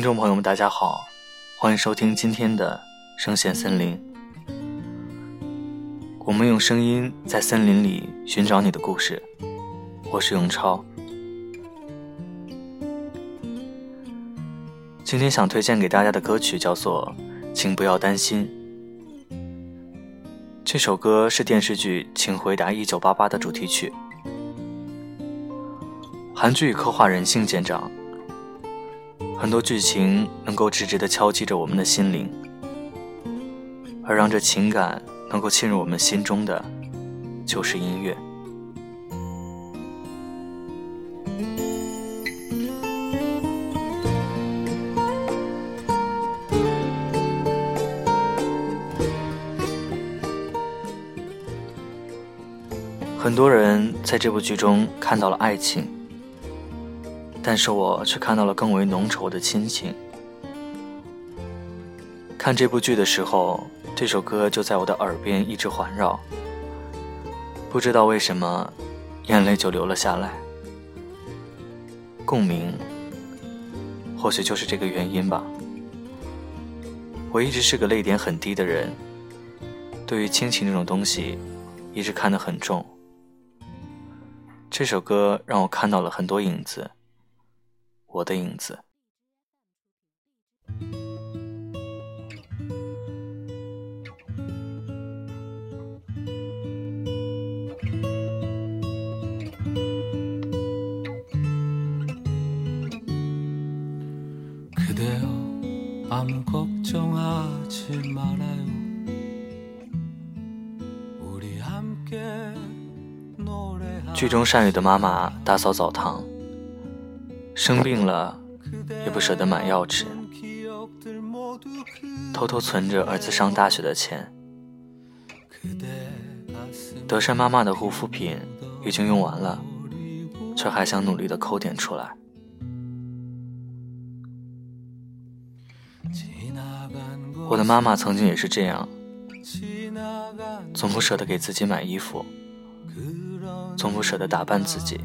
听众朋友们，大家好，欢迎收听今天的声线森林。我们用声音在森林里寻找你的故事。我是永超。今天想推荐给大家的歌曲叫做《请不要担心》。这首歌是电视剧《请回答一九八八》的主题曲。韩剧刻画人性见长，很多剧情能够直直的敲击着我们的心灵，而让这情感能够沁入我们心中的，就是音乐。很多人在这部剧中看到了爱情，但是我却看到了更为浓稠的亲情。看这部剧的时候，这首歌就在我的耳边一直环绕，不知道为什么，眼泪就流了下来。共鸣，或许就是这个原因吧。我一直是个泪点很低的人，对于亲情这种东西，一直看得很重。这首歌让我看到了很多影子，我的影子。剧中善宇的妈妈打扫澡堂，生病了也不舍得买药吃，偷偷存着儿子上大学的钱。德善妈妈的护肤品已经用完了，却还想努力的抠点出来。我的妈妈曾经也是这样，总不舍得给自己买衣服。从不舍得打扮自己，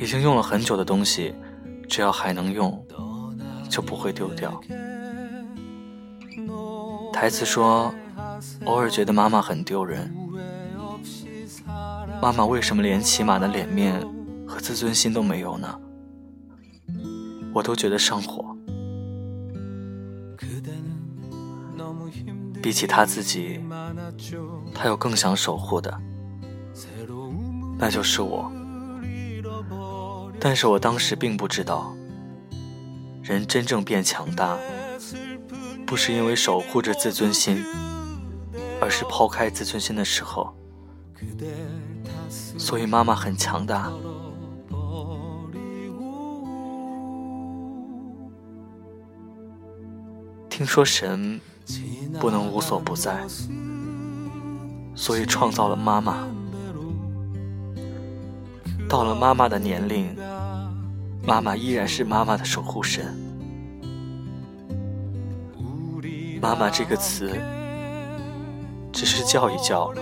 已经用了很久的东西，只要还能用，就不会丢掉。台词说：“偶尔觉得妈妈很丢人，妈妈为什么连起码的脸面和自尊心都没有呢？”我都觉得上火。比起他自己，他有更想守护的。那就是我，但是我当时并不知道，人真正变强大，不是因为守护着自尊心，而是抛开自尊心的时候。所以妈妈很强大。听说神不能无所不在，所以创造了妈妈。到了妈妈的年龄，妈妈依然是妈妈的守护神。妈妈这个词，只是叫一叫，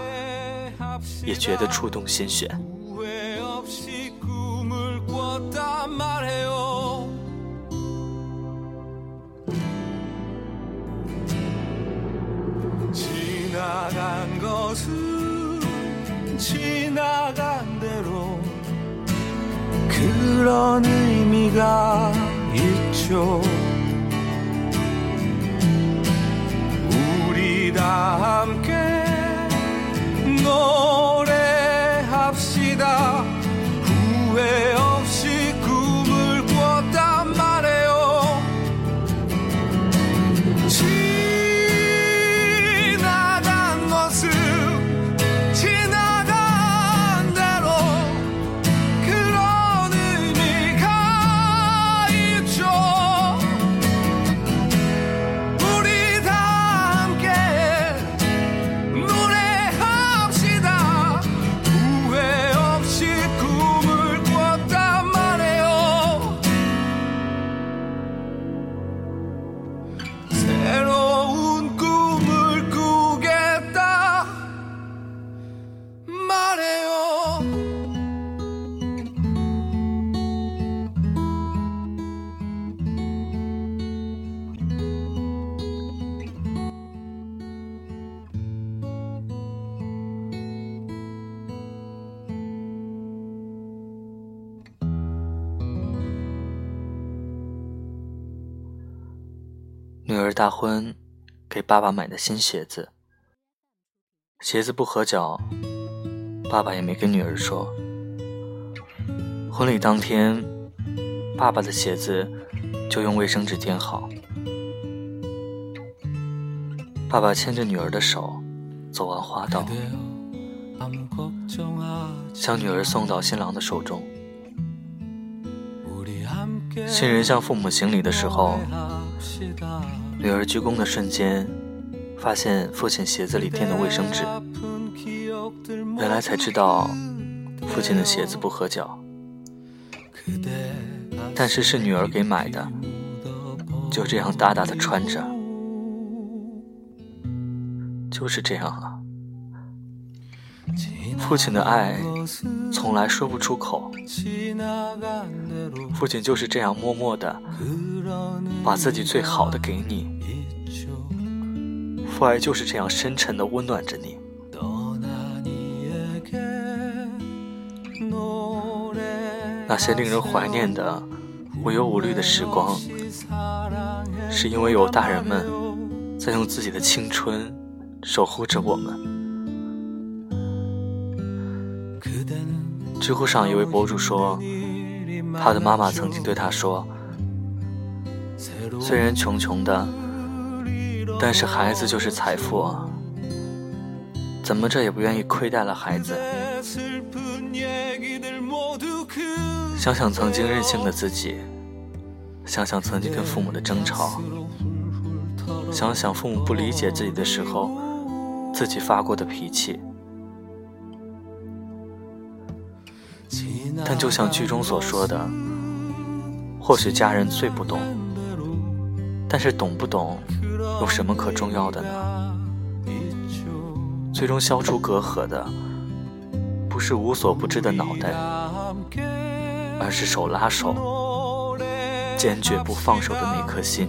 也觉得触动心弦。 그런 의미가 있죠 우리 다 함께 女儿大婚，给爸爸买的新鞋子，鞋子不合脚，爸爸也没跟女儿说。婚礼当天，爸爸的鞋子就用卫生纸垫好。爸爸牵着女儿的手，走完花道，将女儿送到新郎的手中。新人向父母行礼的时候，女儿鞠躬的瞬间，发现父亲鞋子里垫的卫生纸，原来才知道父亲的鞋子不合脚，但是是女儿给买的，就这样大大的穿着，就是这样啊。父亲的爱从来说不出口，父亲就是这样默默的把自己最好的给你，父爱就是这样深沉的温暖着你。那些令人怀念的无忧无虑的时光，是因为有大人们在用自己的青春守护着我们。知乎上一位博主说，他的妈妈曾经对他说：“虽然穷穷的，但是孩子就是财富啊，怎么着也不愿意亏待了孩子。”想想曾经任性的自己，想想曾经跟父母的争吵，想想父母不理解自己的时候，自己发过的脾气。但就像剧中所说的，或许家人最不懂，但是懂不懂，有什么可重要的呢？最终消除隔阂的，不是无所不知的脑袋，而是手拉手、坚决不放手的那颗心。